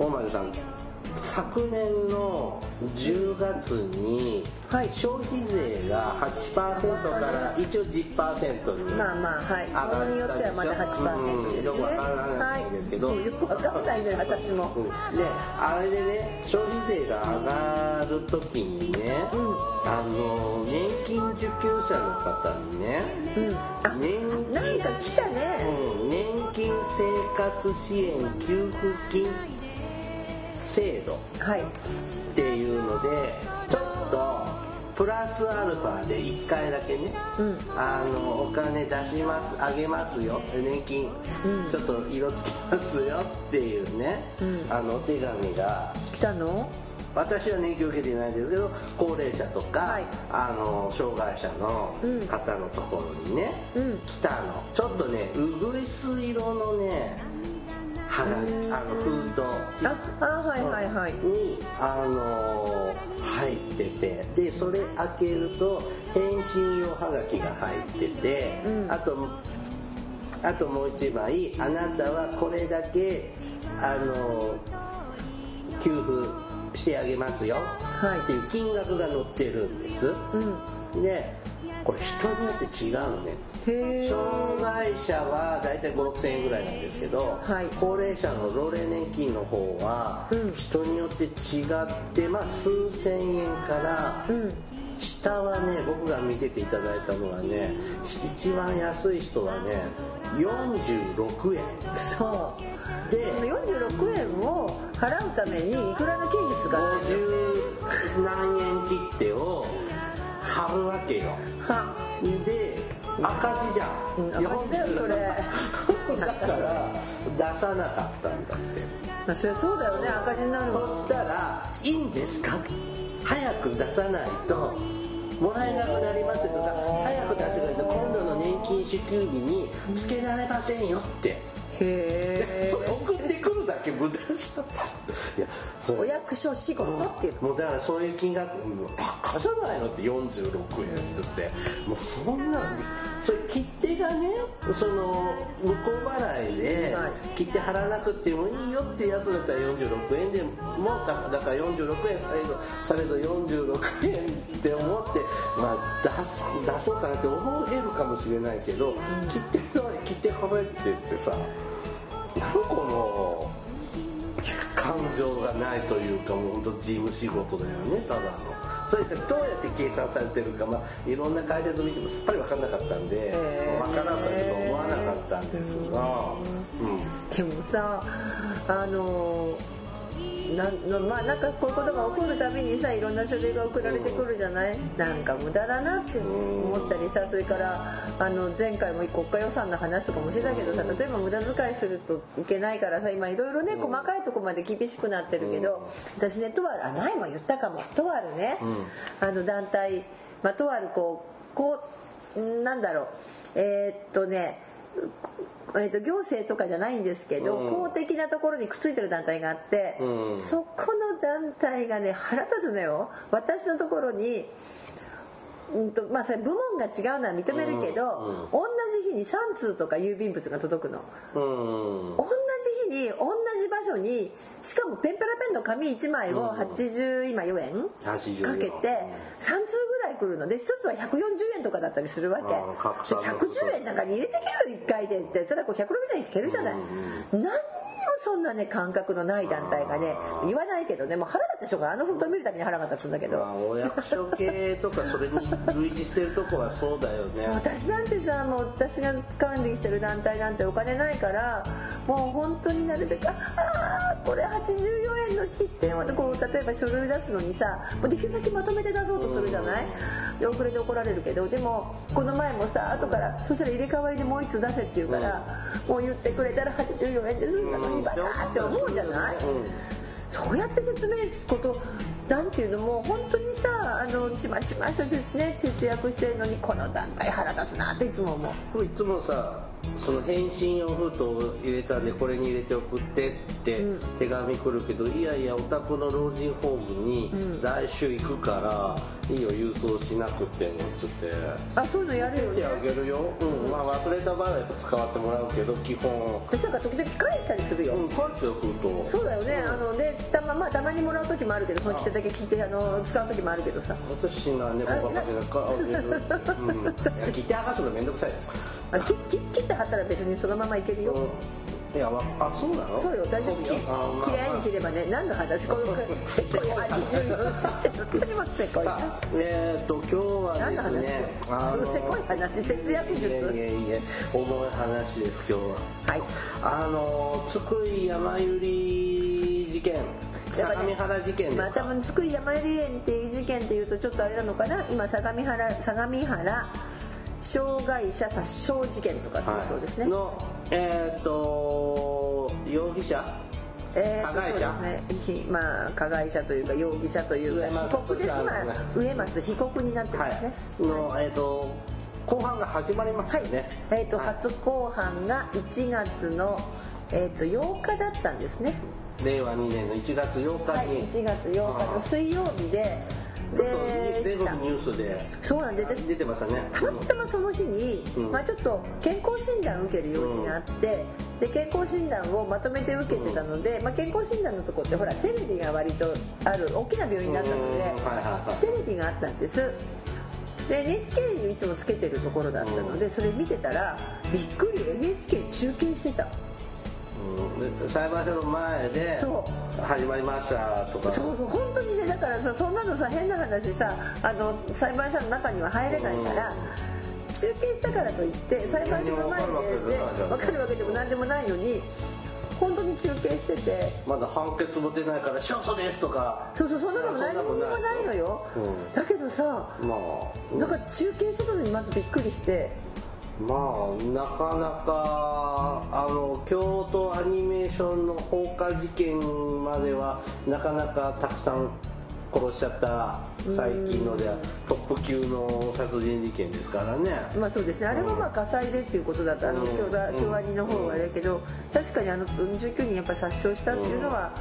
大丸さん昨年の10月にはい。消費税が8%から一応10%にまあまあはい。上がったものによってはまだ8%ですよくわからないんですけど、はい、よくわかんないのよ私も。うん。であれでね消費税が上がる時にね、あの年金受給者の方にね、うん。あ年なんか来たね。うん年金生活支援給付金制度はい。っていうのでちょっとプラスアルファで1回だけね、うん。あのお金出しますあげますよ。年金、うん。ちょっと色つけますよっていうね、うん。あのお手紙が。来たの？私は年金を受けていないですけど高齢者とか、はい。あの障害者のうん。方のところにね、うん。来たあの封筒ああはいはいはい。に、あのー入っててでそれ開けると返信用はがきが入ってて、うん。あとあともう一枚あなたはこれだけあのー給付してあげますよ、はい。っていう金額が載ってるんです。うん。でこれ人によって違うのね障害者はだいたい5 6千円ぐらいなんですけど、はい。高齢者の老齢年金の方はうん。人によって違って、まあ、数千円からうん。下はね僕が見せていただいたのはね一番安い人はね46円。そうでこの46円を払うためにいくらの経費使ってる50何円切手を貼るわけよ。は。で赤字じゃん、うん赤字だよそれだから出さなかったんだって。まあそりゃそうだよね赤字になるもんそしたら「いいんですか?」早く出さないともらえなくなりますとか早く出せないと今度の年金支給日につけられませんよって、へえ送ってくるだけ無駄じゃん。いやそれお役所仕事っていうもうだからそういう金額うんバカじゃないのって46円って言って。もうそんなそれ切手がねその向こう払いではい。切手払わなくてもいいよってやつだったら46円でもだだから46円されどされど46円って思ってまあ出す出そうかなって思えるかもしれないけど、切手の切手払えって言ってさこの感情がないというかもう本当事務仕事だよねただの。それでどうやって計算されてるか、まあ、いろんな解説見てもさっぱり分かんなかったんで、分からんとは思わなかったんですが、うん。でもさあのなんのまあなんかこういうことが起こるたびにさいろんな書類が送られてくるじゃない？なんか無駄だなって思ったりさそれからあの前回も国家予算の話とかもしてたけどさ例えば無駄遣いするといけないからさ今いろいろね細かいとこまで厳しくなってるけど私ねとあるあ前も言ったかもとあるね。あの団体まあとあるこうこうなんだろう。えーっとねえー、と行政とかじゃないんですけど、うん。公的なところにくっついてる団体があって、うん。そこの団体がね腹立つのよ。私のところに、うんとまあ、それ部門が違うのは認めるけど、同じ日に3通とか郵便物が届くの。うん。同じ日に同じ場所にしかもペンペラペンの紙1枚を80今4円80かけて3通ぐらい来るので1つは140円とかだったりするわけ。あー拡散の110円なんかに入れてける1回で。ってそれはこう160円いけるじゃない、何にもそんなね感覚のない団体がね言わないけどねもう腹立ってしょうがあの封筒見るたびに腹が立つんだけど、まあ、お役所系とかそれに類似してるとこはそうだよね。そう私なんてさもう私が管理してる団体なんてお金ないからもう本当になるべくああーこれ84円の切手をこう例えば書類出すのにさもうできるだけまとめて出そうとするじゃない？で遅れて怒られるけどでもこの前もさ後からそしたら入れ替わりでもう一つ出せって言うから、もう言ってくれたら84円で済んだのにバカって思うじゃない、うん。そうやって説明することなんていうのもう本当にさあのちまちましたね節約してるのにこの段階腹立つなっていつも思う。いつもさその返信用封筒を入れたんでこれに入れて送ってって手紙来るけど、いやいやお宅の老人ホームに来週行くから、いいよ郵送しなくてもつって。あそういうのやるよ手あねげるよ、うん。まあ忘れた場合はやっぱ使わせてもらうけど基本。私なんか時々返したりするよ、うん返すよ封筒そうだよね、あのでたままあたまにもらう時もあるけどその切手だけ聞いてあの使う時もあるけどさ。私な猫ばかりだからあげるうん。切って剥がすのめんどくさい。よあ切切切って貼ったら別にそのままいけるよ、いやわあそうなの？そうよ大丈夫よ。あまあ綺麗に切ればね何の話？このせこい話。して本当にもせこいえー、と今日はですねそのせこい話節約術。いやいやいや重い話です今日は。はい。あの津久井山百合事件相模原事件ですか、まあ多分津久井やまゆり園っていう事件っていうとちょっとあれなのかな？今相模原相模原障害者殺傷事件とかそうですね、のえっ、と容疑者。えー加害者。ね。ひまあ加害者というか容疑者というか被告ですね上松被告になってますね、のえっ、と後半が始まりましたはい、ね、えーとはい。初公判が1月の、えー、と8日だったんですね。令和2年の1月8日はいに、1月8日の水曜日で全国ニュースでそうなんで私出てましたね。たまたまその日に、うん。まあ、ちょっと健康診断を受ける用事があって、で健康診断をまとめて受けてたので、まあ、健康診断のとこってほらテレビが割とある大きな病院だったので、うん。はいはいはい。テレビがあったんです。で NHK いつもつけてるところだったので、それ見てたらびっくり NHK 中継してた裁判所の前でそ始まりましたとか。そうそう。本当にねだからさそんなのさ変な話さあの裁判所の中には入れないから、中継したからといって裁判所の前でで分かるわけでも何でもないのに本当に中継しててまだ判決も出ないから勝訴ですとか。そうそうそんなのも何にもないのよ、うん。だけどさまあ。なんか中継してたのにまずびっくりしてまあなかなかあの京都アニメーションの放火事件まではなかなかたくさん殺しちゃった最近のではトップ級の殺人事件ですからね。まあそうですね。あれはまあ火災でっていうことだったあのうん。京ア京アニの方はだけど確かにあの19人やっぱ殺傷したっていうのは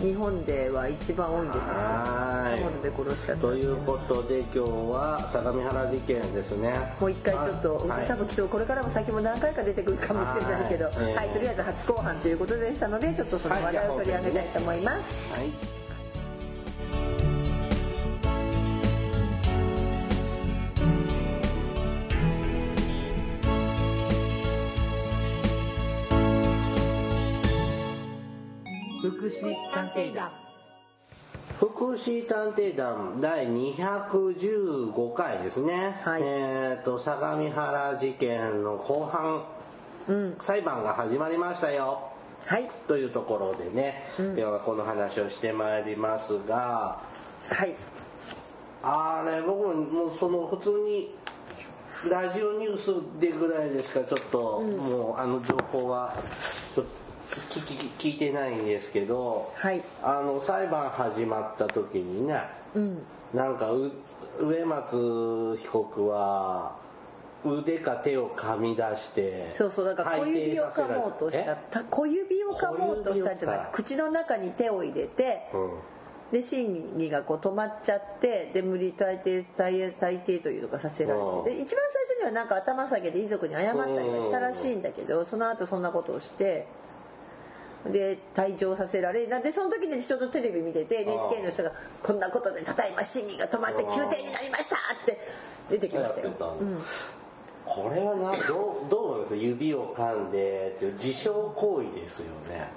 日本では一番多いですね。はい。刃物で殺しちゃった。ということで今日は相模原事件ですね。もう一回ちょっと、はい。多分きっとこれからも先も何回か出てくるかもしれないけど、ははい。い、とりあえず初公判ということでしたので、ちょっとその話題を取り上げたいと思います。はい福祉探偵団。福祉探偵団第215回ですね、はい。えっ、と相模原事件の後半。うん、裁判が始まりましたよ。はい、というところでね、今日はこの話をしてまいりますがはい、あれ僕もその普通にラジオニュースでぐらいでしかちょっと、もうあの情報はちょっと聞き聞いてないんですけど、はい、あの裁判始まった時にねうん、なんかう植松被告は腕か手を噛み出してそうそう、だから小指を噛もうとした。小指を噛もうとしたんじゃない。口の中に手を入れて、うん。で審理がこう止まっちゃってで無理大抵大大抵というのがさせられうん。てで一番最初にはなんか頭下げて遺族に謝ったりはしたらしいんだけどその後そんなことをしてで退場させられなんでその時にちょうどテレビ見てて NHK の人が「こんなことでただいま審理が止まって休廷になりました」って出てきましたよ。これはなどうどう思います？指を噛んでっていう自傷行為ですよね。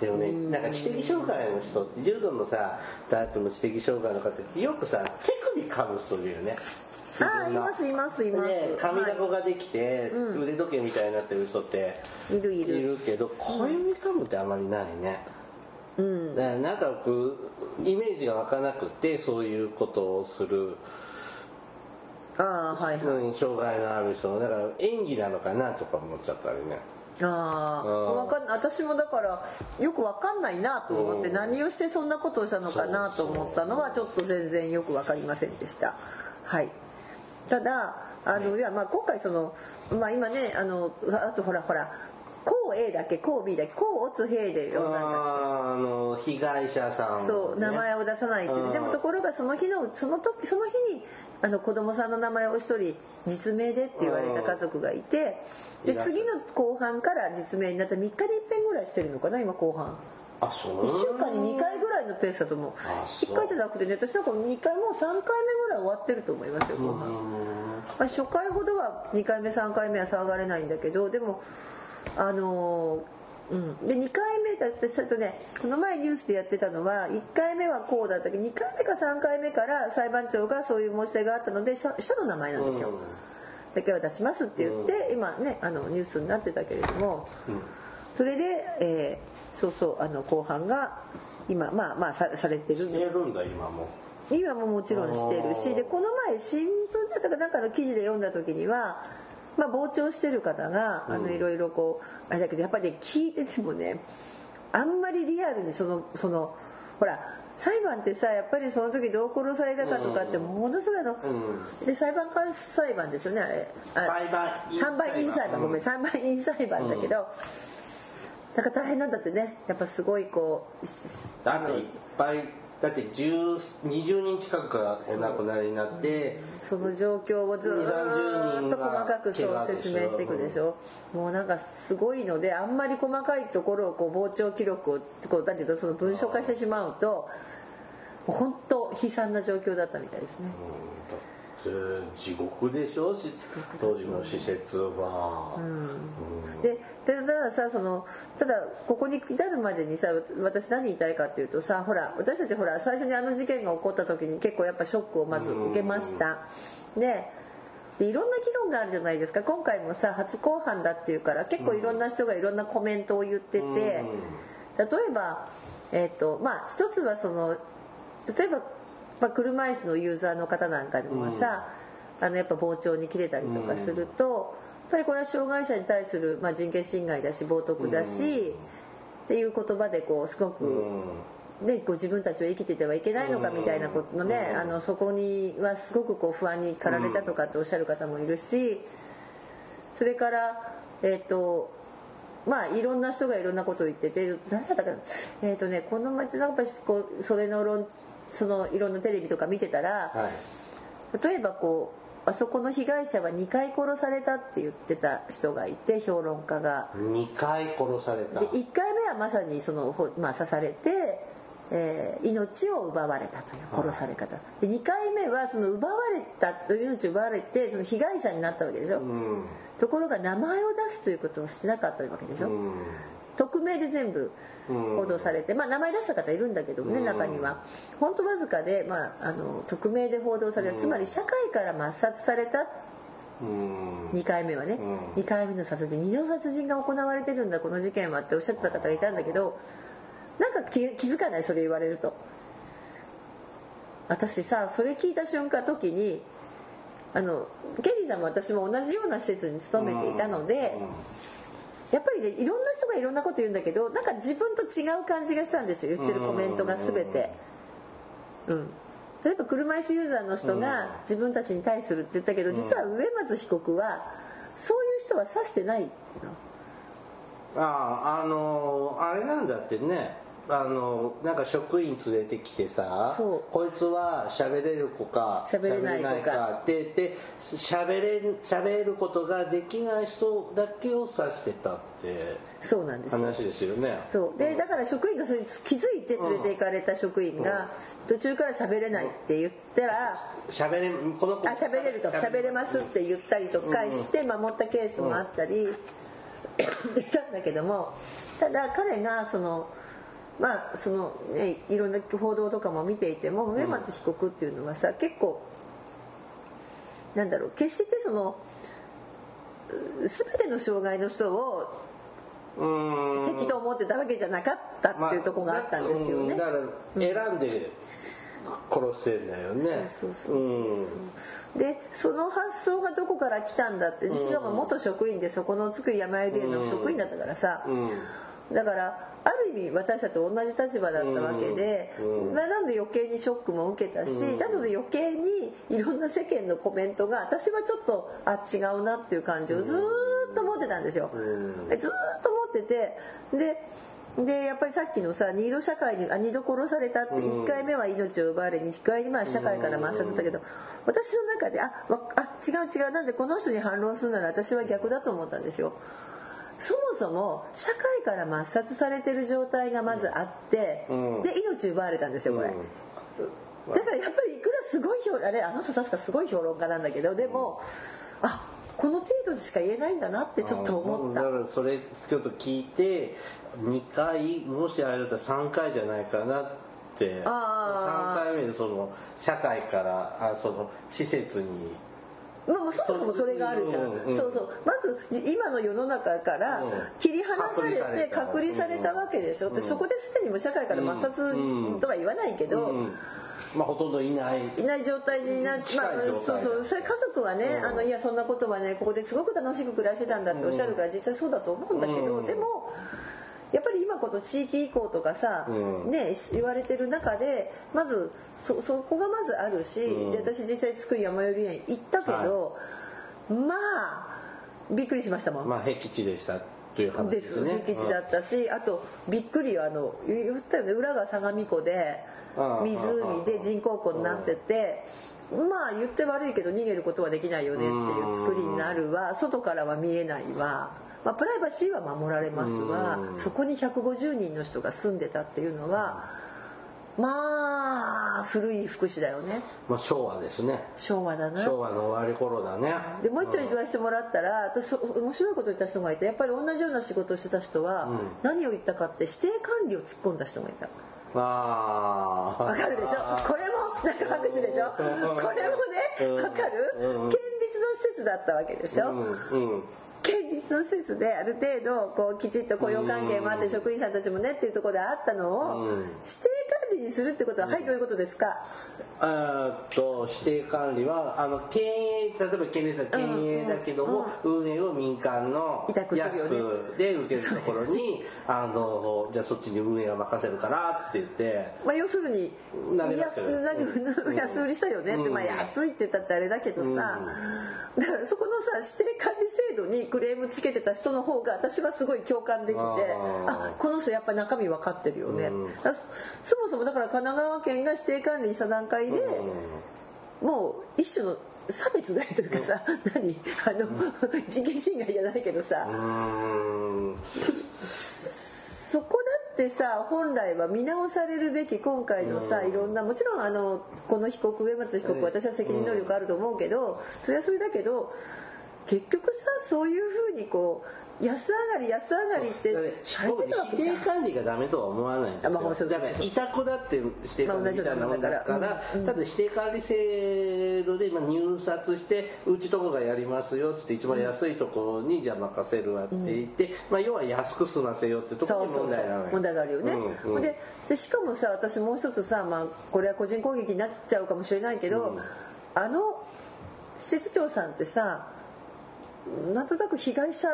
でもねなんか知的障害の人って重度のさタイプの知的障害の方ってよくさ手首噛む人いるよねああいますいますいます。で髪だこはができて、うん。腕時計みたいになってる人っていいる。いいるるけど小指噛むってあまりないね、うん。だからなんかこうイメージが湧かなくてそういうことをする、ああはいはい。うん、障害のある人だから演技なのかなとか思っちゃったりね。ああわかん私もだからよくわかんないなと思って何をしてそんなことをしたのかなと思ったのはちょっと全然よくわかりませんでした。はいただあのい。やまあ今回そのまあ今ねあのあとほらほらこう A だけこう B だけこうオツヘイで呼んだんだあの被害者さん、ね、そう名前を出さないってでもところがその日のその時その日にあの子供さんの名前を一人実名でって言われた家族がいてで次の後半から実名になった。3日に1遍ぐらいしてるのかな今後半あそう1週間に2回ぐらいのペースだと思う。あそう。1回じゃなくてね私なんか2回もう3回目ぐらい終わってると思いますよ後半、まあ、初回ほどは2回目3回目は騒がれないんだけどでもあのーうん、で2回目だってそれとねこの前ニュースでやってたのは1回目はこうだったけど2回目か3回目から裁判長がそういう申し出があったので下下の名前なんですよ、だけは出しますって言って、今ねあのニュースになってたけれども、それで、えーそうそうあの後半が今まあまあさされてる。してるんだ今も。今ももちろんしてるしでこの前新聞だったかなんかの記事で読んだ時には、まあ、傍聴してる方があのいろいろこうあれだけどやっぱりね聞いててもねあんまりリアルにそのそのほら裁判ってさやっぱりその時どう殺されたかとかってものすごいあの、で裁判官裁判ですよねあれ。あ裁判員裁判。員裁判ごめんうん。裁判員裁判だけど、なんか大変なんだってね。やっぱすごいこうだっていっぱいだって10 20人近くがお亡くなりになってその状況をずーっと細かくそう説明していくでしょ。もうなんかすごいのであんまり細かいところをこう傍聴記録をこうだけどその文書化してしまうと本当悲惨な状況だったみたいですね。うん地獄でしょし当時の施設は、でたださそのただここに至るまでにさ私何言いたいかっていうとさほら私たちほら最初にあの事件が起こった時に結構やっぱショックをまず受けました。ででいろんな議論があるじゃないですか。今回もさ初公判だっていうから結構いろんな人がいろんなコメントを言ってて、例えばえっ、とまあ一つはその例えば、まあ、車椅子のユーザーの方なんかでもさ、あのやっぱ傍聴に切れたりとかすると、やっぱりこれは障害者に対する、まあ、人権侵害だし冒涜だし、っていう言葉でこうすごく、ね、こう自分たちは生きててはいけないのかみたいなことのね、あのそこにはすごくこう不安に駆られたとかっておっしゃる方もいるしそれからえっ、とまあいろんな人がいろんなことを言ってて誰だったかなえっ、とねこの前なぱりこうそれの論そのいろんなテレビとか見てたら、はい。例えばこうあそこの被害者は2回殺されたって言ってた人がいて評論家が。2回殺された。で1回目はまさにその、ほまあ、刺されて、えー命を奪われたという殺され方。で2回目はその奪われた命を奪われてその被害者になったわけでしょ、うん。ところが名前を出すということをしなかったわけでしょ、うん匿名で全部報道されて、まあ名前出した方いるんだけどもね、中には。本当わずかで、まあ、あの匿名で報道された、つまり社会から抹殺された。うん。2回目はね、うん。2回目の殺人2度殺人が行われてるんだこの事件はっておっしゃってた方がいたんだけどなんか気気づかないそれ言われると。私さそれ聞いた瞬間時にあのケリーさんも私も同じような施設に勤めていたので、やっぱりねいろんな人がいろんなこと言うんだけどなんか自分と違う感じがしたんですよ。言ってるコメントが全て。うん。例えば車椅子ユーザーの人が自分たちに対するって言ったけど実は植松被告はそういう人は指してないの。あああのあれなんだってねあのなんか職員連れてきてさこいつは喋れる子か喋れない子か。って言って喋れ喋ることができない人だけを指してたってそうなんです。よ話ですよね。そう。でだから職員がそれに気づいて連れて行かれた職員が途中から喋れないって言ったら喋れこの子あ喋れると。喋れます。って言ったりとかして守ったケースもあったり できたんだけどもただ彼がそのまあそのねいろんな報道とかも見ていても植松被告っていうのはさ結構なんだろう決してそのう全ての障害の人をうん。敵と思ってたわけじゃなかったっていうところがあったんですよね。まあだから選んで殺してんだよね。そうそうそうそう、でその発想がどこから来たんだってしかも元職員でそこの津久井山屋の職員だったからさ、だからある意味私たちと同じ立場だったわけで、まあなので余計にショックも受けたし、なので余計にいろんな世間のコメントが私はちょっとあ違うなっていう感じをずーっと持ってたんですよ、ずーっと持っててででやっぱりさっきのさ二度社会にあ二度殺されたって1回目は命を奪われ2回目は社会から抹殺だったけど私の中であわあ違う違うなんでこの人に反論するなら私は逆だと思ったんですよ。そもそも社会から抹殺されてる状態がまずあって、うん。で命奪われたんですよこれ。だからやっぱりいくらすごい評あれあの人確かすごい評論家なんだけどでもあこの程度でしか言えないんだなってちょっと思った。だからそれちょっと聞いて2回もしあれだったら3回じゃないかなって。あー。3回目でその社会からあその施設にまあ、まあそもそもそれがあるじゃん、うんうん。そうそう。まず今の世の中からうん切り離されて隔離されたわけ。でしょ、でそこですでにもう社会から抹殺とは言わないけど、うんまあほとんどいない。いない状態になって、近い状態そうそう。それ家族はね、うん。あのいやそんなことはねここですごく楽しく暮らしてたんだっておっしゃるから実際そうだと思うんだけど、うん。でもやっぱり今この地域移行とかさ、うん。ね言われてる中でまずそそこがまずあるし、うん。で私実際津久井やまより園行ったけど、まあびっくりしましたもん。まあ僻地でしたという話でですすね。僻地だったし、あとびっくりあの言ったよね。裏が相模湖で湖で人工湖になっててまあ言って悪いけど逃げることはできないよねっていう作りになるわ。外からは見えないわ、まあ、プライバシーは守られますわうん。そこに150人の人が住んでたっていうのはまあ古い福祉だよね。まあ昭和ですね。昭和だな。昭和の終わり頃だね。でもう一丁言わせてもらったら私そ面白いこと言った人がいてやっぱり同じような仕事をしてた人は、うん。何を言ったかって指定管理を突っ込んだ人がいた。ああわかるでしょ？これもなんか拍手でしょ？これもねわかる？うん。県立の施設だったわけでしょ、うん。うんの施設である程度こうきちっと雇用関係もあって職員さんたちもねっていうところであったのをうん指定管理にするってことははいどういうことですか？あと指定管理はあの経営例えば県立は経営だけども、運営を民間の安くで受けるところにあのじゃあそっちに運営は任せるからって言って。まあ、要するに安何安売りしたよねって、うん。まあ、安いって言ったってあれだけどさ、だからそこのさ指定管理制度にクレームつけてた人の方が私はすごい共感できてあこの人やっぱ中身分かってるよね、そもそもだから神奈川県が指定管理した段階で、もう一種の差別だよというかさ、何？あの、人権侵害じゃないけどさ、そこだってさ本来は見直されるべき今回のさ、いろんなもちろんあのこの被告上松被告、私は責任能力あると思うけど、それはそれだけど結局さそういうふうにこう安上がり安上がりってされてたわけじゃん指定管理がダメとは思わないんですあまあだから委託だって指定管理みたいなもんだからうんだからただ指定管理制度でまあ入札してうちとこがやりますよって一番安いところにじゃあ任せるわって言って、まあ要は安く済ませよってところに問題なのよ。問題があるよね、うんうん。ででしかもさ私もう一つさ、まあ、これは個人攻撃になっちゃうかもしれないけど、うん。あの施設長さんってさなんとなく被害者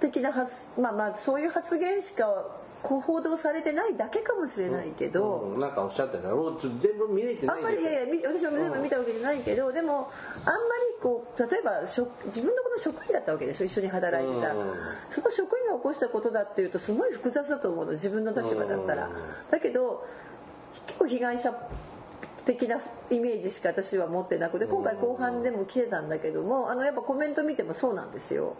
的な発まあまあそういう発言しかこう報道されてないだけかもしれないけど、うんなんかおっしゃってた。ろちょ全部見れてなあいんですよ。んまりいやいやみ私も全部見たわけじゃないけど、でもあんまりこう例えば職自分のこの職員だったわけでしょ一緒に働いてた、うん。その職員が起こしたことだっていうとすごい複雑だと思うの自分の立場だったら、うん。だけど結構被害者的なイメージしか私は持ってなくて今回後半でも来てたんだけどもあのやっぱコメント見てもそうなんですよ。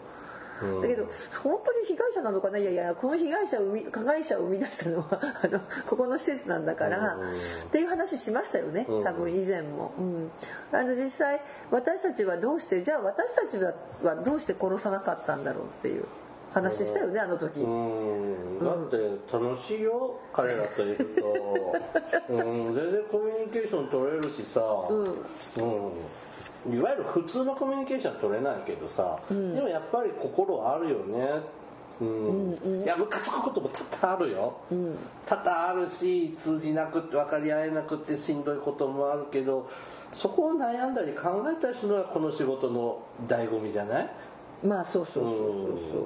うん。だけど本当に被害者なのかな？いやいやこの被害者を加害者を生み出したのは あのここの施設なんだから、うん。っていう話しましたよねうん。多分以前も、うん、あの実際私たちはどうしてじゃあ私たちはどうして殺さなかったんだろうっていう話したよねあの時、うん。だって楽しいよ彼らといると、うん、全然コミュニケーション取れるしさ、うん。いわゆる普通のコミュニケーション取れないけどさ、でもやっぱり心あるよね。うん。いやムカつくことも多々あるよ、多々あるし通じなくて分かり合えなくてしんどいこともあるけどそこを悩んだり考えたりするのがこの仕事の醍醐味じゃない？まあそうそうそうそうそ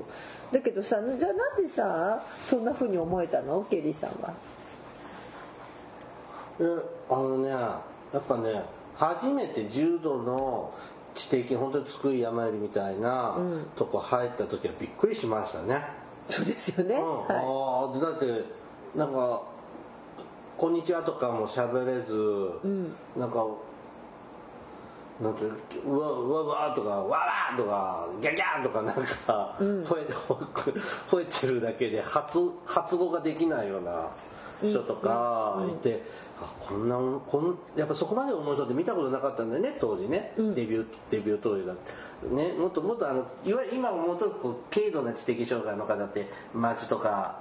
う。だけどさじゃあなんでさそんな風に思えたの？ケリーさんは。えあのねやっぱね初めて重度の知的本当に津久井やまゆりみたいなとこ入った時はびっくりしましたね、そうですよね、うん。はああだってなんか「こんにちは」とかも喋れず、なんかなんていううわうわうわとかわわとかギャギャーとかなんか、吠え吠えてるだけで発発語ができないような人とかいて、あこんなこんやっぱそこまで面白いって見たことなかったんだよね当時ね、デビューデビュー当時だねもっともっとあのいわゆる今はもっとこう軽度な知的障害の方って町とか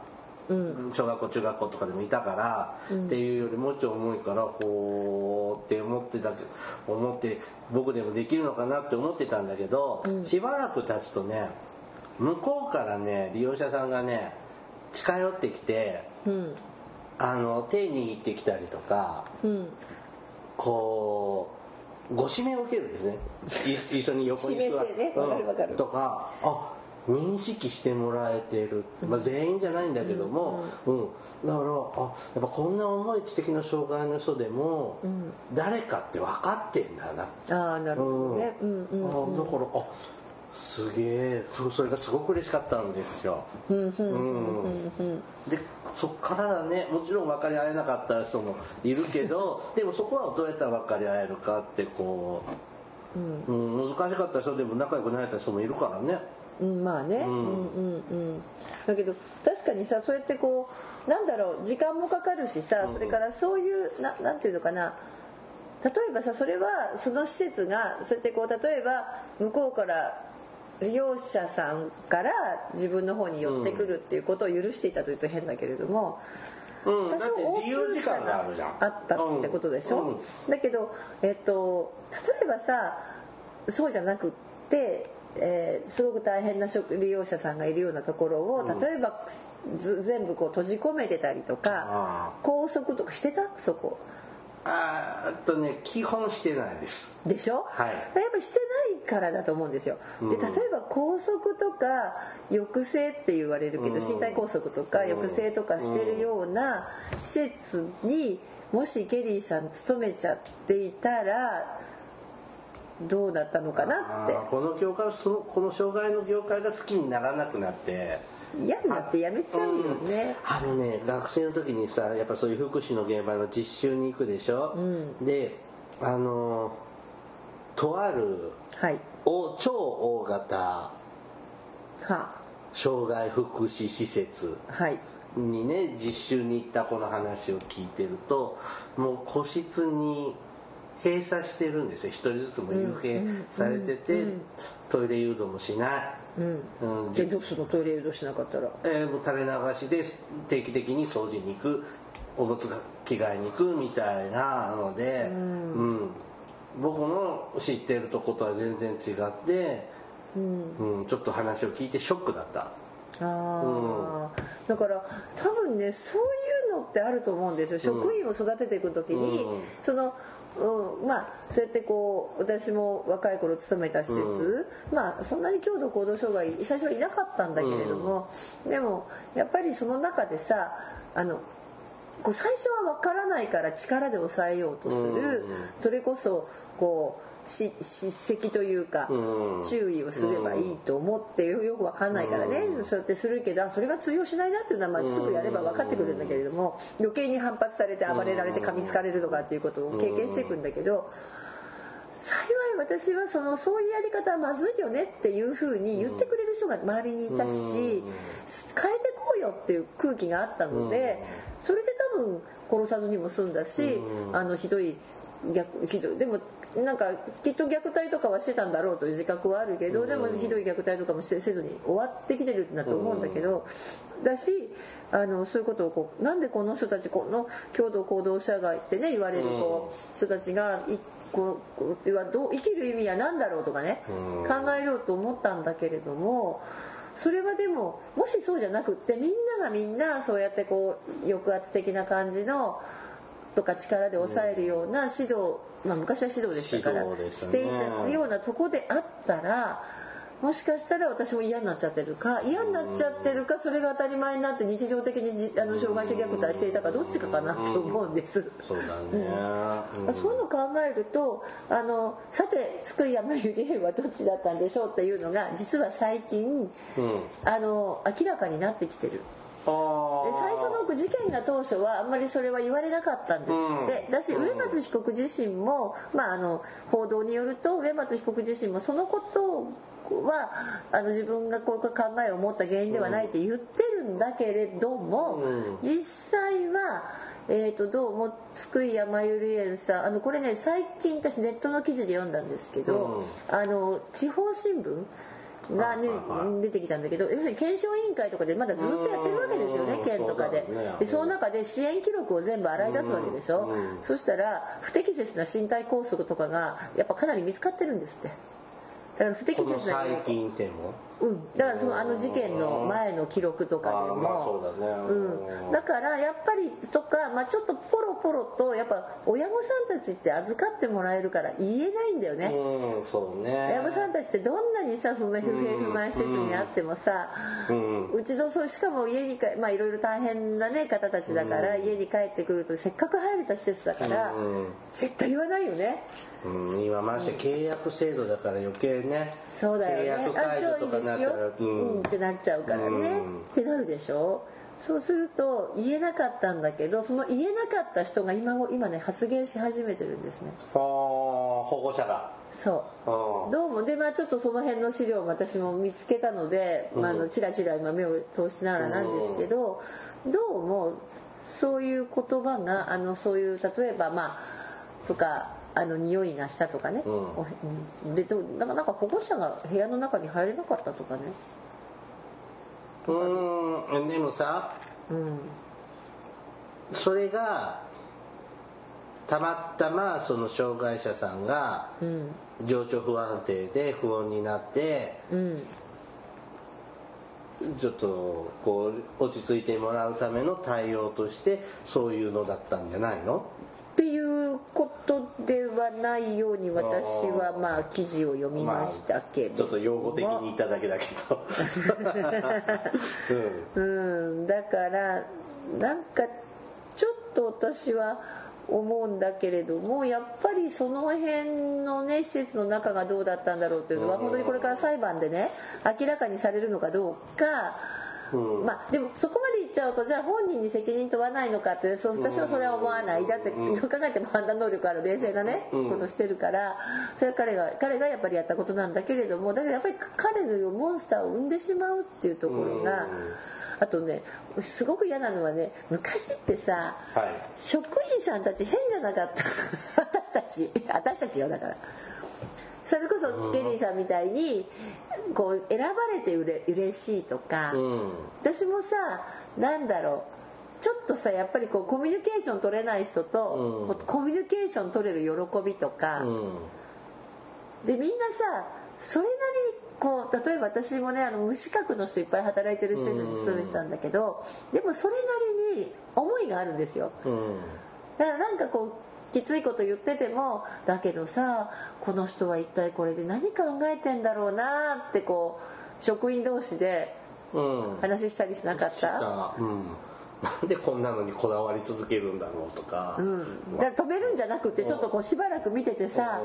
小学校中学校とかでもいたから、っていうよりもうちょい重いからほーって思ってたけど思って僕でもできるのかなって思ってたんだけど、しばらく経つとね向こうからね利用者さんがね近寄ってきてうん。あの手握ってきたりとかうん。こうご指名を受けるんですね。い一緒に横に座指名制ね。わかるわかる。とかあ認識してもらえてる、まあ、全員じゃないんだけども、うん。だからあやっぱこんな重い知的な障害の人でも、誰かって分かってんだな。ああなるほどね。うん。うんあだからあすげえ。そそれがすごく嬉しかったんですよ。うんでそっからだね。もちろん分かり合えなかった人もいるけど でもそこはどうやったら分かり合えるかってこう、うん。難しかった人でも仲良くなれた人もいるからね。うん、まあね、うん、うんうんだけど確かにさそうやってこうなんだろう時間もかかるしさ、それからそういうななんていうのかな。例えばさそれはその施設がそうやってこう例えば向こうから利用者さんから自分の方に寄ってくるっていうことを許していたというと変だけれども、うん、だ多少って自由時間が。あったってことでしょ、うん。うん。だけど、えっと、例えばさそうじゃなくって、えーすごく大変な食利用者さんがいるようなところを例えば、ず全部こう閉じ込めてたりとかあ拘束とかしてた？そこ。あーっとね基本してないです。でしょ、はい。やっぱしてないからだと思うんですよ。で例えば拘束とか抑制って言われるけど、身体拘束とか抑制とかしてるような施設にもしケリーさん勤めちゃっていたらどうだったのかなって。この業界そのこの障害の業界が好きにならなくなって。嫌になってやめちゃうよね、あのね学生の時にさやっぱそういう福祉の現場の実習に行くでしょ、であのとあるはい。お超大型は。障害福祉施設はい。にね実習に行った子の話を聞いてるともう個室に閉鎖してるんですよ。一人ずつも幽閉されてて、トイレ誘導もしない、うん。うんじゃあどうするのトイレ誘導しなかったら。えーもう垂れ流しで定期的に掃除に行くおむつが着替えに行くみたいなので、うん。僕の知ってるとことは全然違って、うん。ちょっと話を聞いてショックだった。ああ、だから多分ねそういうのってあると思うんですよ。職員を育てていく時に、うん。その、うん、まあそうやってこう私も若い頃勤めた施設、まあそんなに強度行動障害最初はいなかったんだけれども、でもやっぱりその中でさあのこう最初は分からないから力で抑えようとする、うんそれこそこうし叱責というか、うん。注意をすればいいと思ってよよくわかんないからね、そうやってするけどあそれが通用しないなっていうのはまあすぐやれば分かってくるんだけれども余計に反発されて暴れられて噛みつかれるとかっていうことを経験していくんだけど幸い私はそのそういうやり方はまずいよねっていうふうに言ってくれる人が周りにいたし変えてこうよっていう空気があったのでそれで多分殺さずにも済んだしあのひどい逆ひどい。でもなんかきっと虐待とかはしてたんだろうという自覚はあるけどでもひどい虐待とかもせずに終わってきてるんだと思うんだけどだしあのそういうことをこうなんでこの人たちこの強度行動者害ってね言われるこう人たちがいこうこうはどう生きる意味は何だろうとかね考えようと思ったんだけれどもそれはでももしそうじゃなくってみんながみんなそうやってこう抑圧的な感じのとか力で抑えるような指導、まあ、昔は指導でしたから、していたようなとこであったらもしかしたら私も嫌になっちゃってるか嫌になっちゃってるかそれが当たり前になって日常的にじあの障害者虐待していたかどっちかかなと思うんです。そうだね、うん。そういうのを考えるとあのさて津久井やまゆり園はどっちだったんでしょうっていうのが実は最近うん。あの明らかになってきてる。で最初の事件が当初はあんまりそれは言われなかったんです。って、だしうん。植松被告自身も、まあ、あの報道によると植松被告自身もそのことはあの自分がこういう考えを持った原因ではないって言ってるんだけれども、うん。実際は、えー、とどうも津久井やまゆり園さんあのこれね最近私ネットの記事で読んだんですけど、あの地方新聞が、ね出てきたんだけど要するに検証委員会とかでまだずっとやってるわけですよねうん県とかで。でその中で支援記録を全部洗い出すわけでしょ。うんそしたら不適切な身体拘束とかがやっぱかなり見つかってるんですって。だから不適切な最近でもうん、だからそのあの事件の前の記録とかでも。だね。うん、だからやっぱりとか、まあ、ちょっとポロポロとやっぱ親御さんたちって預かってもらえるから言えないんだよね、うんそうね。親御さんたちってどんなにさ不明不平不満施設にあってもさ、うん。うちのそうしかも家にかまあいろいろ大変なね方たちだから、家に帰ってくるとせっかく入れた施設だから、うん。絶対言わないよねうん、今まして契約制度だから余計ねそうだよね。契約解除とかなったらうん。ってなっちゃうからね、うん。ってなるでしょ？そうすると言えなかったんだけどその言えなかった人が今今ね発言し始めてるんですね。はあ保護者が。そう。うん。どうも。でまあちょっとその辺の資料も私も見つけたので、まあ、あのチラチラ今目を通しながらなんですけど、どうもそういう言葉があのそういう例えばまあとかあの匂いがしたとかね、うん。でなんかなんか保護者が部屋の中に入れなかったとかね、うん。でもさうん、それがたまたまその障害者さんがうん。情緒不安定で不穏になってうん。ちょっとこう落ち着いてもらうための対応としてそういうのだったんじゃないの？っていうことではないように私はまあ記事を読みましたけど、ちょっと用語的に言っただけだけど うん、だからなんかちょっと私は思うんだけれどもやっぱりその辺のね施設の中がどうだったんだろうというのは本当にこれから裁判でね明らかにされるのかどうか。うん。まあでもそこまで言っちゃうとじゃあ本人に責任問わないのかってそう私はそれは思わない。だってどう考えても判断能力ある冷静なねうん。ことしてるからそれは彼が彼がやっぱりやったことなんだけれどもだけどやっぱり彼のモンスターを生んでしまうっていうところがあとねすごく嫌なのはね昔ってさはい。職員さんたち変じゃなかった？私たち。私たちよだからそれこそケリーさんみたいにこう選ばれてうれ嬉しいとか、うん。私もさなんだろうちょっとさやっぱりこうコミュニケーション取れない人と、うん。コミュニケーション取れる喜びとか、うん。でみんなさそれなりにこう例えば私もねあの無資格の人いっぱい働いてる施設に勤めてたんだけど、でもそれなりに思いがあるんですよ。うん。だからなんかこうきついこと言っててもだけどさこの人は一体これで何考えてんだろうなってこう職員同士でうん。話したりしなかっしたたうん。なんでこんなのにこだわり続けるんだろうとか、うん、だから止めるんじゃなくてちょっとこうしばらく見ててさ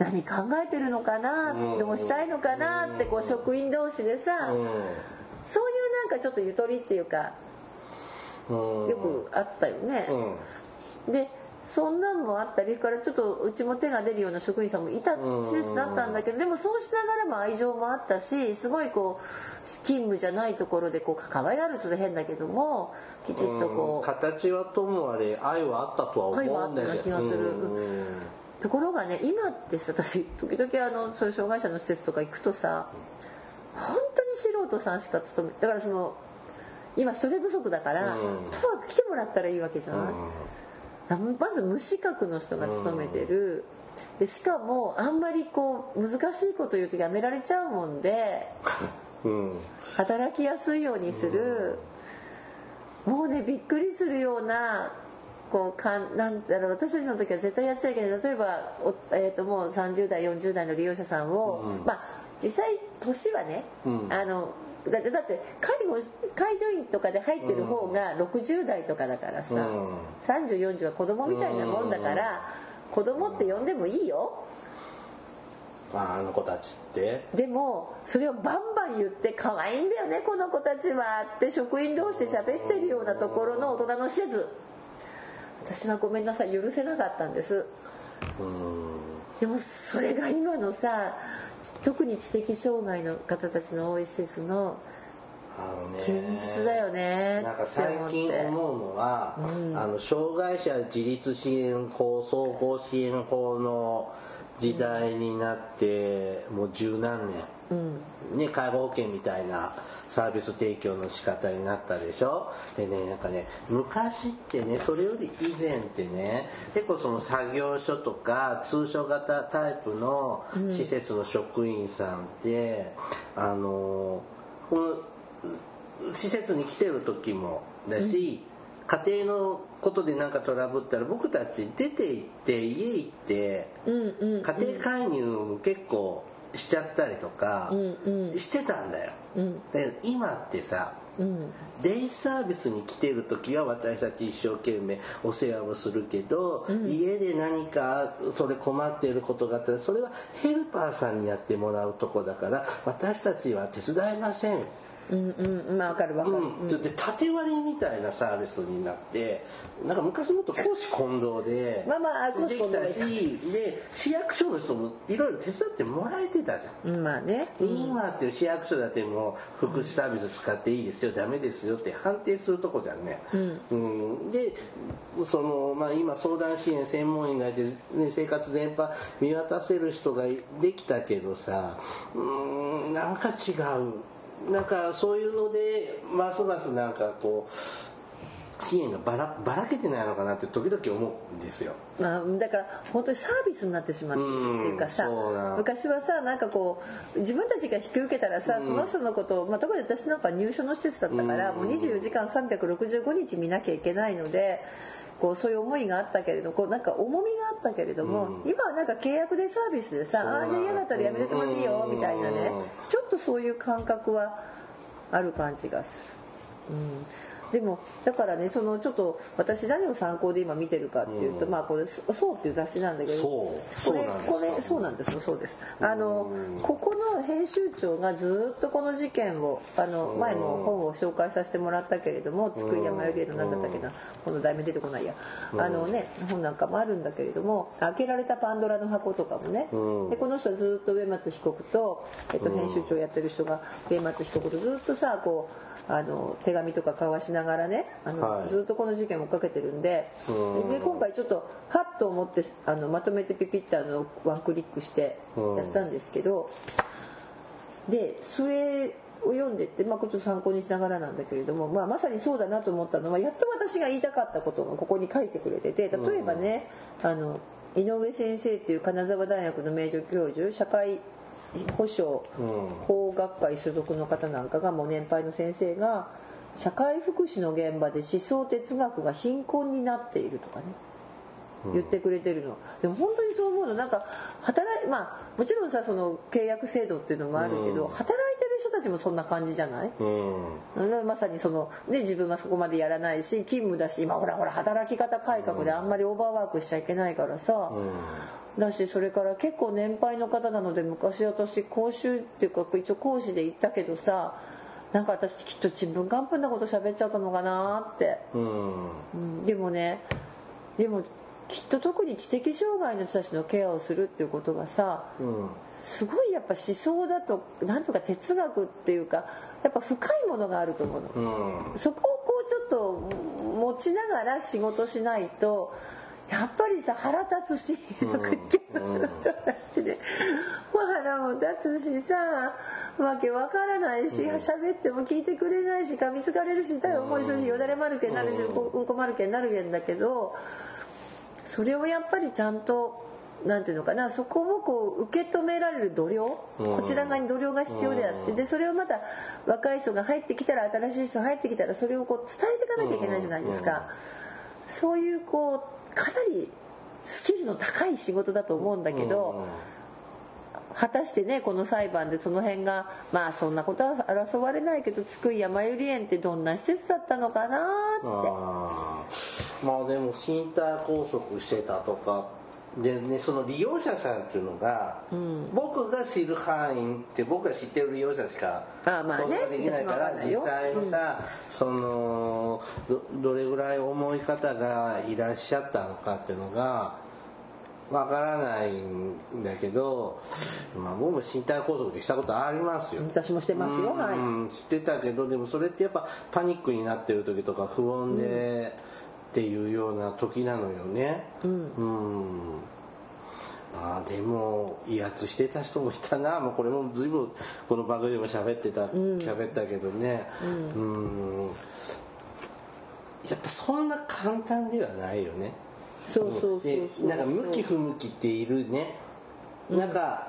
うん。何考えてるのかな？うん。でもしたいのかな？ってこう職員同士でさそういうなんかちょっとゆとりっていうかうん。よくあったよね。うん。でそんなんもあったりからちょっとうちも手が出るような職員さんもいた施設だったんだけどでもそうしながらも愛情もあったしすごいこう勤務じゃないところでこう関わりあると変だけどもきちっとこう形はともあれ愛はあったとは思うんだよ気がする。うん。ところがね今ってさ私時々あのそういう障害者の施設とか行くとさ本当に素人さんしか勤めだからその今人手不足だから、うん。とは来てもらったらいいわけじゃない、あまず無資格の人が勤めてる、でしかもあんまりこう難しいこと言うとやめられちゃうもんで うん。働きやすいようにする、もうねびっくりするようなこうかんなんだろう私たちの時は絶対やっちゃいけない。例えばお、えー、ともう30代40代の利用者さんを、うん。まあ実際年はね、うん。あのだってだって介護介助員とかで入ってる方が60代とかだからさ、うん。3040は子供みたいなもんだから、子供って呼んでもいいよ。ああの子たちって。でもそれをバンバン言って可愛いんだよねこの子たちはって職員同士で喋ってるようなところの大人の施設私はごめんなさい許せなかったんです。うん。でもそれが今のさ特に知的障害の方たちの多い施設の現実だよね。なんか最近思うのは、あの障害者自立支援法総合支援法の時代になって、もう十何年、ね、介護保険みたいなサービス提供の仕方になったでしょ？でねなんかね昔ってねそれより以前ってね結構その作業所とか通所型タイプの施設の職員さんって、あのこの施設に来てる時もだし、家庭のことで何かトラブったら僕たち出て行って家行ってうんうん家庭介入も結構しちゃったりとかうん。してたんだよ。うん。だけど今ってさうん。デイサービスに来てる時は私たち一生懸命お世話をするけど、家で何かそれ困っていることがあったらそれはヘルパーさんにやってもらうとこだから私たちは手伝いません。うんうんまあわかるわかる、うん、ちょっと縦割りみたいなサービスになってなんか昔もっと公私混同でまあまあ公私混同できたしで市役所の人もいろいろ手伝ってもらえてたじゃん。うんまあね。今って市役所だってもう福祉サービス使っていいですよダメですよって判定するとこじゃんね、うん。でその、まあ、今相談支援専門員がいて、ね、生活全般見渡せる人ができたけどさうんなんか違うなんかそういうのでますますなんかこう支援がばらばらけてないのかなって時々思うんですよ。まあ、だから本当にサービスになってしまってるっていうかさ、うん昔はさなんかこう自分たちが引き受けたらさ、その人のことを、まあ、特に私なんか入所の施設だったから、もう24時間365日見なきゃいけないので。こうそういう思いがあったけれどこうなんか重みがあったけれども、今はなんか契約でサービスでさ「ああじゃあ嫌だったらやめてもいいよ」みたいなね。うん。ちょっとそういう感覚はある感じがする。うんでもだからねそのちょっと私何を参考で今見てるかっていうと、まあこれ「そう」っていう雑誌なんだけどこれこれそうなんですよそうです。あのここの編集長がずっとこの事件をあの前も本を紹介させてもらったけれども「作り山よりのなんだったっけなこの題名出てこないや。あのね本なんかもあるんだけれども「開けられたパンドラの箱」とかもねでこの人はずっと植松被告と、えっと、編集長やってる人が植松被告とずっとさこうあの手紙とか交わしながらねあの、はい。ずっとこの事件を追っかけてるんでうん。で今回ちょっとハッと思ってあのまとめてピピッとあのワンクリックしてやったんですけどでそれを読んでって、まあ、ちょっと参考にしながらなんだけれども、まあ、まさにそうだなと思ったのはやっと私が言いたかったことがここに書いてくれてて例えばね、あの井上先生っていう金沢大学の名誉教授社会保障法学会所属の方なんかがもう年配の先生が社会福祉の現場で思想哲学が貧困になっているとかね。言ってくれてるの。でも本当にそう思うの。なんか働いまあもちろんさその契約制度っていうのもあるけど、働いてる人たちもそんな感じじゃない、うん。まさにその、ね、自分はそこまでやらないし勤務だし今ほらほら働き方改革であんまりオーバーワークしちゃいけないからさ、だしそれから結構年配の方なので昔私講習っていうか一応講師で行ったけどさなんか私きっとちんぷんかんぷんなこと喋っちゃったのかなって、うん。うん、でもねでもきっと特に知的障害の人たちのケアをするっていうことがさうん。すごいやっぱ思想だとなんとか哲学っていうかやっぱ深いものがあると思うの。うん。そこをこうちょっと持ちながら仕事しないとやっぱりさ腹立つし、う腹も立つしさわけわからないし喋、っても聞いてくれないし噛みつかれるし痛い思いするしよだれまるけになるしうん。こうんこまるけになるけんだけどそれをやっぱりちゃんとなんていうのかなそこをこう受け止められる度量、うん。こちら側に度量が必要であって、うん。でそれをまた若い人が入ってきたら新しい人が入ってきたらそれをこう伝えていかなきゃいけないじゃないですか、そういうこうかなりスキルの高い仕事だと思うんだけど、果たしてねこの裁判でその辺がまあそんなことは争われないけど津久井やまゆり園ってどんな施設だったのかなって。まあでも身体拘束してたとかでねその利用者さんっていうのが、僕が知る範囲って僕が知ってる利用者しか想像できないから実際にさ、そのどどれぐらい重い方がいらっしゃったのかっていうのがわからないんだけど、まあ、僕も身体拘束でしたことありますよ。私もしてますよ。はい。うん知ってたけどでもそれってやっぱパニックになってる時とか不穏で、っていうような時なのよね。うん、ああでも威圧してた人もいたな。もうこれも随分この番組でも喋ってた喋、ったけどね。うん。やっぱそんな簡単ではないよね。そうそうそうう。なんか向き不向きっているね、なんか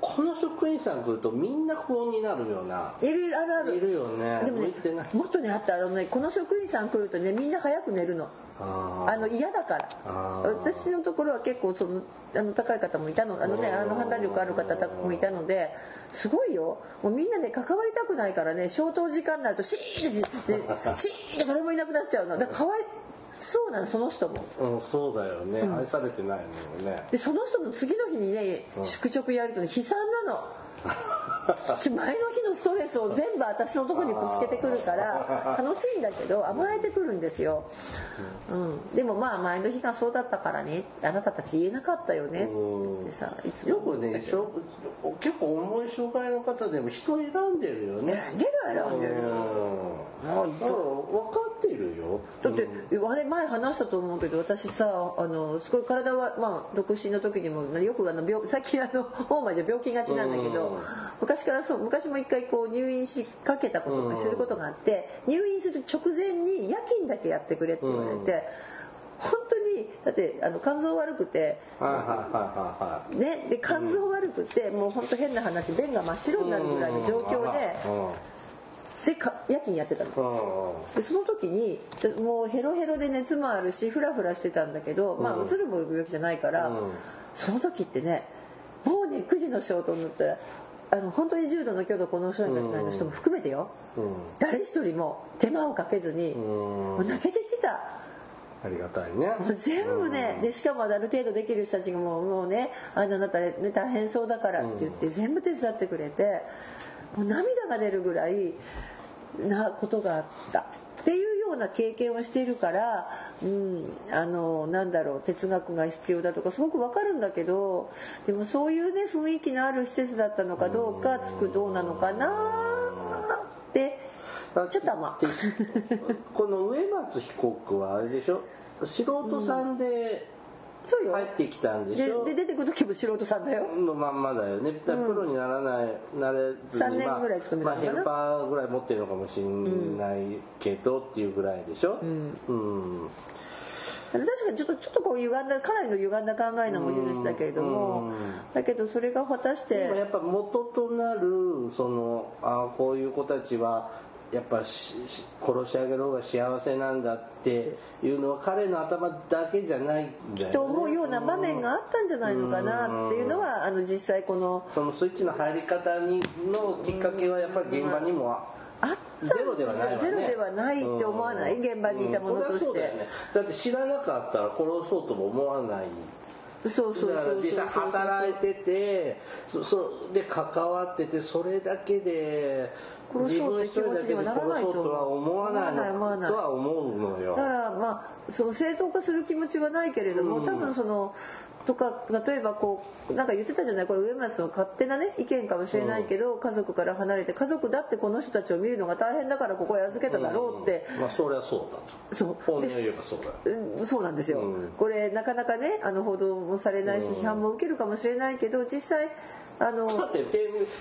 この職員さん来るとみんな不穏になるようないるあるある。いるよね。でもねもっとねあったあのねこの職員さん来るとねみんな早く寝るの。ああの嫌だから。私のところは結構そのあの高い方もいたの。あのねうんあの判断力ある方もいたのですごいよ。もうみんなね関わりたくないからね消灯時間になるとシーンって、ね、シーンって誰もいなくなっちゃうの。だからかわいそうなのその人も。うん、そうだよね、愛されてないのよね。でその人の次の日にね宿直やるとね悲惨なの前の日のストレスを全部私のところにぶつけてくるから 楽しいんだけど甘えてくるんですよ、うん、でもまあ前の日がそうだったからね。あなたたち言えなかったよね。うん。ってさいつも。よくね結構重い障害の方でも人選んでるよね。選んでる選ん。でる分かってるよ。だって、あれ前話したと思うけど私さあのすごい体は、まあ、独身の時にもよくあの病最近あの大間じゃ病気がちなんだけどうん昔からそう昔も一回こう入院しかけたことがすることがあって入院する直前に夜勤だけやってくれって言われて本当にだってあの肝臓悪くてはいはいはいはいはい。ねで肝臓悪くてもう本当変な話便が真っ白になるぐらいの状況ででか夜勤やってたの。うん。でその時にもうヘロヘロで熱もあるしフラフラしてたんだけど、まあうつる病気じゃないから、うん。その時ってねもうね9時の消灯になったらあの本当に重度の強度この症状の人も含めてよ、うん。誰一人も手間をかけずに、うん。もう泣けてきた。ありがたいね。もう全部ね、でしかもある程度できる人たちがもうもうねあなた、ね、大変そうだからって言って全部手伝ってくれてもう涙が出るぐらいなことがあった。っていうような経験をしているから、うん、あのなんだろう哲学が必要だとかすごくわかるんだけどでもそういうね雰囲気のある施設だったのかどうかつくどうなのかなってちょっと甘でこの植松被告はあれでしょ？素人さんでそうよ。入ってきたんでしょ、でで出てくる時も素人さんだよ。のまんまだよね。だプロにならない、なれず三に、年ぐらい勤めまあ、たのかな？ヘルパーぐらい持ってるのかもしれないけどっていうぐらいでしょ？うん。確かにちょっとちょっとこう歪んだかなりの歪んだ考えの持ち主だけれども。うん。だけどそれが果たしでもやてっぱ元となる、その、あこういう子たちは、やっぱ殺し上げる方が幸せなんだっていうのは彼の頭だけじゃないんだよね。と思うような場面があったんじゃないのかなっていうのはあの実際このそのスイッチの入り方にのきっかけはやっぱり現場にもあったゼロではないわね。ゼロではないって思わない？現場にいたものとして。だよねだって知らなかったら殺そうとも思わない。そうそうだから実際働いててそそうで関わっててそれだけで殺そうって気持ちにはならないと思わない思わないとは思うのよ。だからまあその正当化する気持ちはないけれども、多分そのとか例えばこうなんか言ってたじゃない？これ上松の勝手なね意見かもしれないけど、家族から離れて家族だってこの人たちを見るのが大変だからここへ預けただろうって、まあそれはそうだと。そう。本音を言えばそうだそうなんですよ、うん。これなかなかねあの報道もされないし批判も受けるかもしれないけど実際あのだって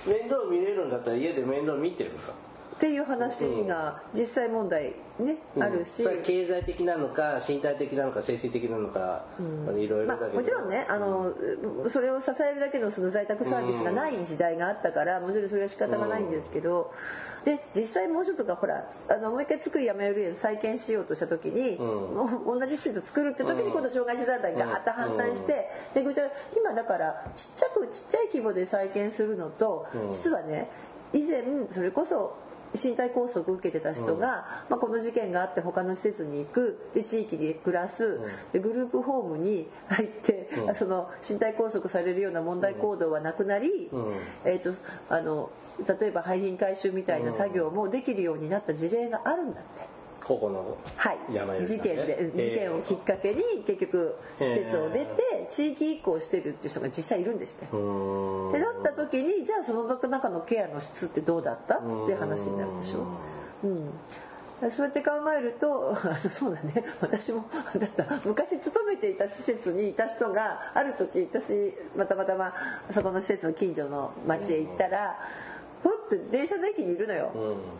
面倒見れるんだったら家で面倒見てるさ。っていう話が実際問題ね、うん。あるし。経済的なのか身体的なのか精神的なのか、いろいろまあだけど、もちろんねあのそれを支えるだけのその在宅サービスがない時代があったからもちろんそれは仕方がないんですけどで実際もう一つがほらあのもう一回津久井やまより園再建しようとした時に、もう同じ施設作るって時に今度障害者団体がガーッと反対してでこちら今だからちっちゃくちっちゃい規模で再建するのと実はね以前それこそ身体拘束受けてた人が、まあ、この事件があって他の施設に行く。で地域で暮らす、でグループホームに入って、その身体拘束されるような問題行動はなくなり、えー、とあの例えば廃品回収みたいな作業もできるようになった事例があるんだって。ここのはい。山より事件で、うん事件をきっかけに結局施設を出て地域移行してるっていう人が実際いるんですって。だった時にじゃあその中のケアの質ってどうだった？っていう話になるでしょ。うん、そうやって考えると そうだね。私もだった。昔勤めていた施設にいた人がある時私またまたまそこの施設の近所の町へ行ったら。ふって電車の駅にいるのよ、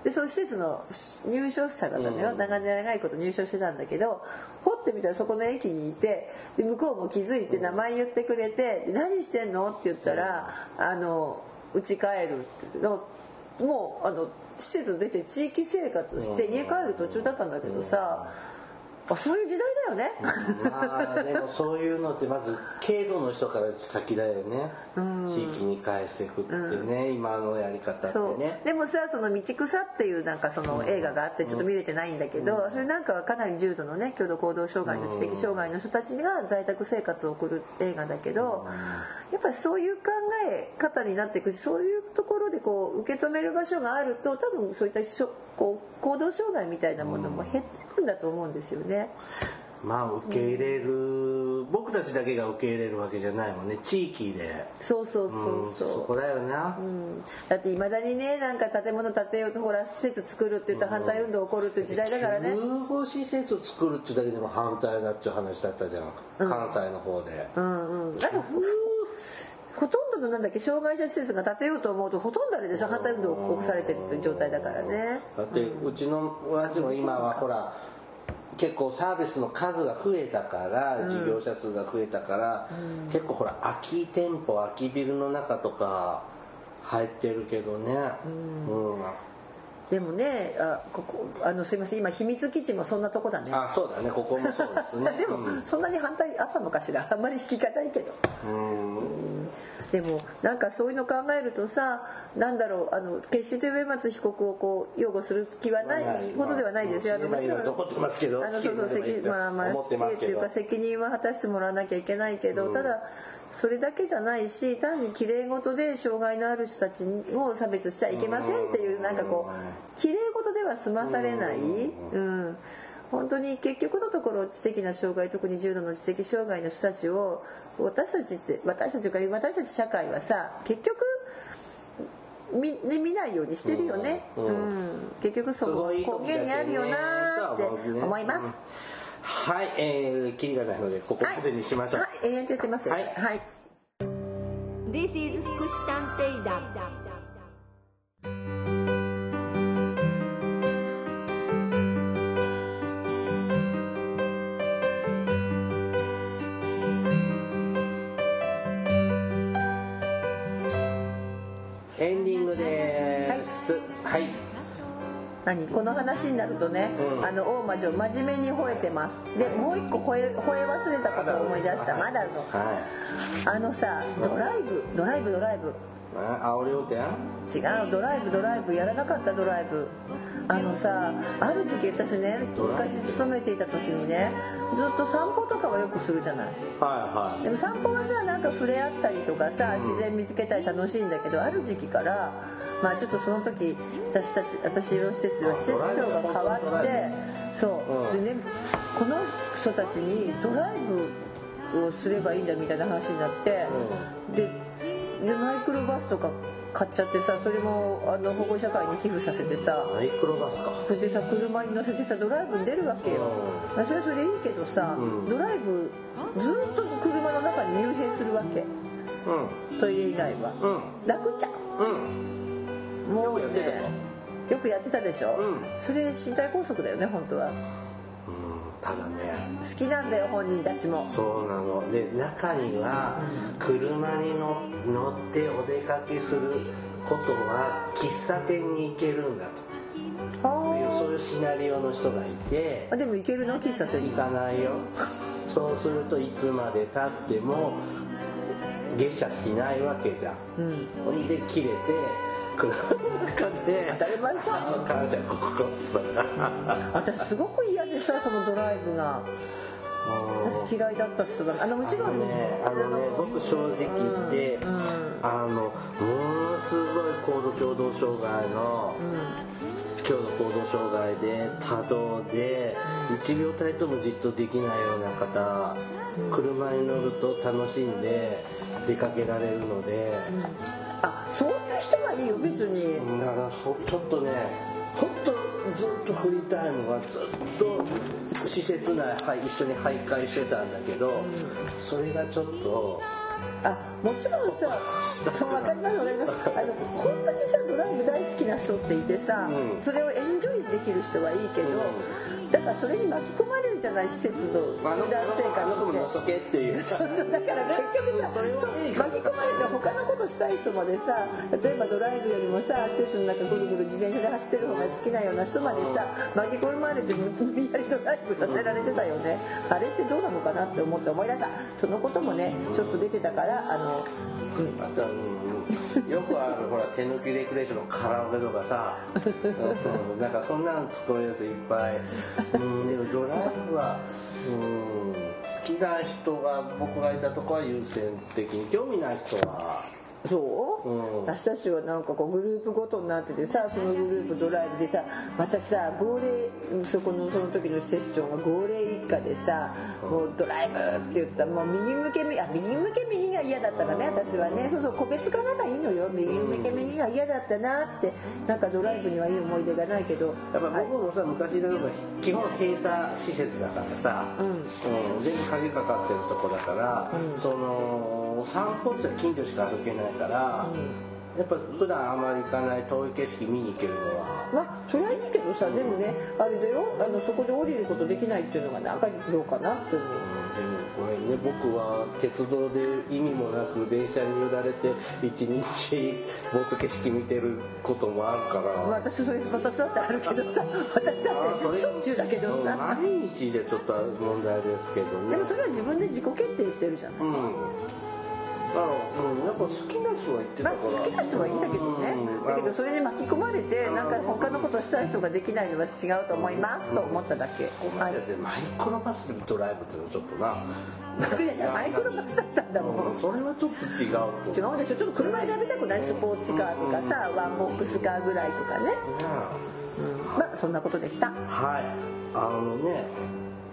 でその施設の入所者方ね、うん。長年長いこと入所してたんだけどほってみたらそこの駅にいてで向こうも気づいて名前言ってくれて「で何してんの?」って言ったら「あのうち帰る」ってだからもうあの施設出て地域生活して家帰る途中だったんだけどさ、あそういう時代だよね。まあでもそういうのってまず軽度の人から先だよね、地域に返していくってね、今のやり方ってね。でもさその「道草」っていうなんかその映画があってちょっと見れてないんだけど、それなんかはかなり重度のね強度行動障害の知的障害の人たちが在宅生活を送る映画だけど、やっぱりそういう考え方になっていくしそういうところでこう受け止める場所があると多分そういったこう行動障害みたいなものも減っていくんだと思うんですよね。まあ受け入れる、僕たちだけが受け入れるわけじゃないもんね。地域で。そうそうそうう。んそう。そこだよな、うん。だっていまだにねなんか建物建てようとほら施設作るって言うと反対運動起こるっていう時代だからね。空母施設を作るっていうだけでも反対だっていう話だったじゃん、関西の方で、うんうん。ほとんどのなんだっけ障害者施設が建てようと思うとほとんどあれでしょ。反対運動を起こされてるっていう状態だからね。だってうちの親父も今はほら結構サービスの数が増えたから、事業者数が増えたから、結構ほら空き店舗空きビルの中とか入ってるけどね。うん、でもねあここあのすいません今秘密基地もそんなとこだね。あそうだね。ここもそうですね。でも、そんなに反対あったのかしら。あんまり引きがたいけど。うん、うんでもなんかそういうの考えるとさなんだろうあの決して植松被告をこう擁護する気はないほどではないですよ。あのまあまあのそうそう責まあまあ思ってますけど。っていうか責任は果たしてもらわなきゃいけないけど、ただそれだけじゃないし単に綺麗事で障害のある人たちを差別しちゃいけませんっていうなんかこう綺麗事では済まされない。うん。本当に結局のところ知的な障害特に重度の知的障害の人たちを私たちって私たちが私たち社会はさ結局見,、ね、見ないようにしてるよね、うんうん。結局その根源にあるよなーって思います。はい、えー、キリがないのでここまでにしましょう、はい、永遠と言ってますよ。はい。はい。This is 福祉探偵団。エンディングです。はい、何？この話になるとね、うん。あの大魔女真面目に吠えてます。でもう一個吠え吠え忘れたことを思い出した。まだの。はい。あのさドライブドライブドライブあ煽り運転違うドライブドライブ。やらなかったドライブ。あのさある時期私ね昔勤めていた時にねずっと散歩とかはよくするじゃない。はでも散歩はさなんか触れ合ったりとかさ自然見つけたり楽しいんだけどある時期からまあちょっとその時私たち私の施設では施設長が変わってそう。でねこの人たちにドライブをすればいいんだみたいな話になってででマイクロバスとか買っちゃってさそれもあの保護者会に寄付させてさ。いマイクロバスか。それでさ車に乗せてさドライブに出るわけよ、まあそれはそれいいけどさ、うん。ドライブずっと車の中に幽閉するわけ。うトイレ以外は、んうん。楽ちゃんうん。もうねよくやってたでしょ、うん。それ身体拘束だよね本当はね。好きなんだよ本人たちも。そうなの。で中には車に乗乗ってお出かけすることは喫茶店に行けるんだと。そういうそういうシナリオの人がいて。あでも行けるの？喫茶店に。行かないよ。そうするといつまでたっても下車しないわけじゃん。うん。ほんで切れて車の中で当たり前じゃん感謝ここ私すごく嫌でさそのドライブが。私嫌いだった人だあのもちろんね、あのね、僕正直言って、うん。うんあの、ものすごい高度共同障害の、強度行動障害で、多動で、1秒たりともじっとできないような方、車に乗ると楽しんで出かけられるので、してはいいよ別に。だからちょっとね、ほんとずっとフリータイムはずっと施設内、一緒に徘徊してたんだけど、それがちょっと、あもちろんさそう分かります分かります。あの本当にさドライブ大好きな人っていてさ、うん。それをエンジョイできる人はいいけど、だからそれに巻き込まれるじゃない施設の集団生活って。のそけっていう。そうそうだから結局さそ巻き込まれて他のことしたい人までさ例えばドライブよりもさ施設の中ぐるぐる自転車で走ってる方が好きなような人までさ巻き込まれて無理やりドライブさせられてたよね。あれってどうなのかなって思って思い出した。そのこともねちょっと出てたからあの、あとはうんよくあるほら手抜きレクレーションのカラオケとかさ、うなんかそんなの作るやついっぱい。うん、でもドライブは、うん、好きな人が僕がいたとこは優先的に興味ない人は。そう、うん。私たちはなんかこうグループごとになっててさそのグループドライブでさまたさ号令そこのその時の施設長が号令一家でさもうドライブって言ってた。もう右向け右あ右向け右が嫌だったらね私はね。そうそう個別化なんかいいのよ。右向け右が嫌だったなってなんかドライブにはいい思い出がないけど。やっぱ僕もさ、昔だとか基本閉鎖施設だからさ、うん。うん、全部鍵かかってるとこだから、うん。その散歩って近所しか歩けないから、やっぱ普段あまり行かない遠い景色見に行けるのは。まあそれはいいけどさでもねあれだよ。あのそこで降りることできないっていうのがなんかどうかなって思う。でもごめんね。僕は鉄道で意味もなく電車に揺られて一日ぼーっと景色見てることもあるから、まあ私それ私だってあるけどさ私だってしょっちゅうだけどうん。さ毎日じゃちょっと問題ですけどね。でもそれは自分で自己決定してるじゃんうんうん、やっぱ好きな人は言ってたまあから、好きな人はいいんだけどね。うん。だけどそれで巻き込まれてなんか他のことしたい人ができないのは違うと思いますと思っただけ。マイクロバスでドライブっていうのはちょっとな。マイクロバスだったんだもん。うんそれはちょっと違う違うでしょ。ちょっと車選びたくないスポーツカーとかさワンボックスカーぐらいとかね。うん。まあそんなことでした。はい。あのね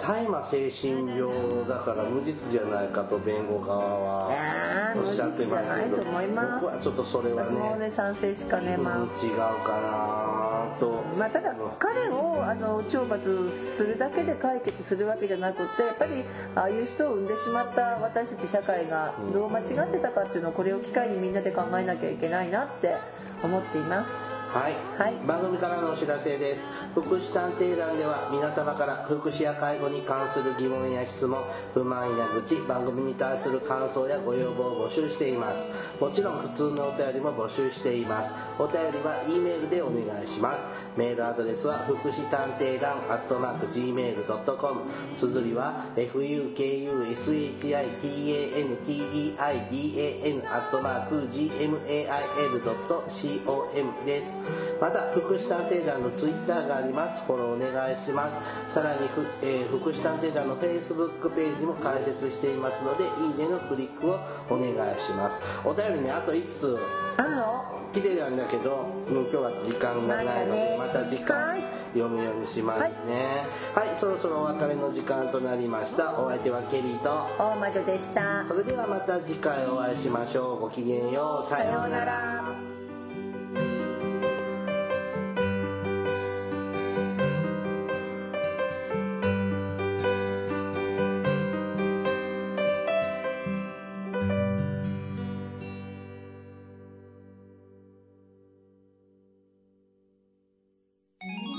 大麻精神病だから無実じゃないかと弁護側はおっしゃってます。けど僕はちょっとそれは私もねね賛成しかねまあうん違うかなとまあ、ただ彼をあの懲罰するだけで解決するわけじゃなくてやっぱりああいう人を生んでしまった私たち社会がどう間違ってたかっていうのをこれを機会にみんなで考えなきゃいけないなって思っていますはい、はい。番組からのお知らせです。福祉探偵団では皆様から福祉や介護に関する疑問や質問不満や愚痴番組に対する感想やご要望を募集しています。もちろん普通のお便りも募集しています。お便りは E メールでお願いします。メールアドレスは福祉探偵団アットマーク Gmail.com 綴りは fukushitanteidan アットマーク gmail.com ですまた福祉探偵団のツイッターがあります。フォローお願いします。さらにふ、えー福祉探偵団の Facebook ページも開設していますのでいいねのクリックをお願いします。お便りねあと1通。あるの？来てたんだけど、もう今日は時間がないので、また次回はい。読むようにしますね。はい、そろそろお別れの時間となりました。お相手はケリーと、大魔女でした。それではまた次回お会いしましょう。ごきげんよう。さようなら。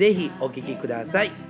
ぜひお聴きください。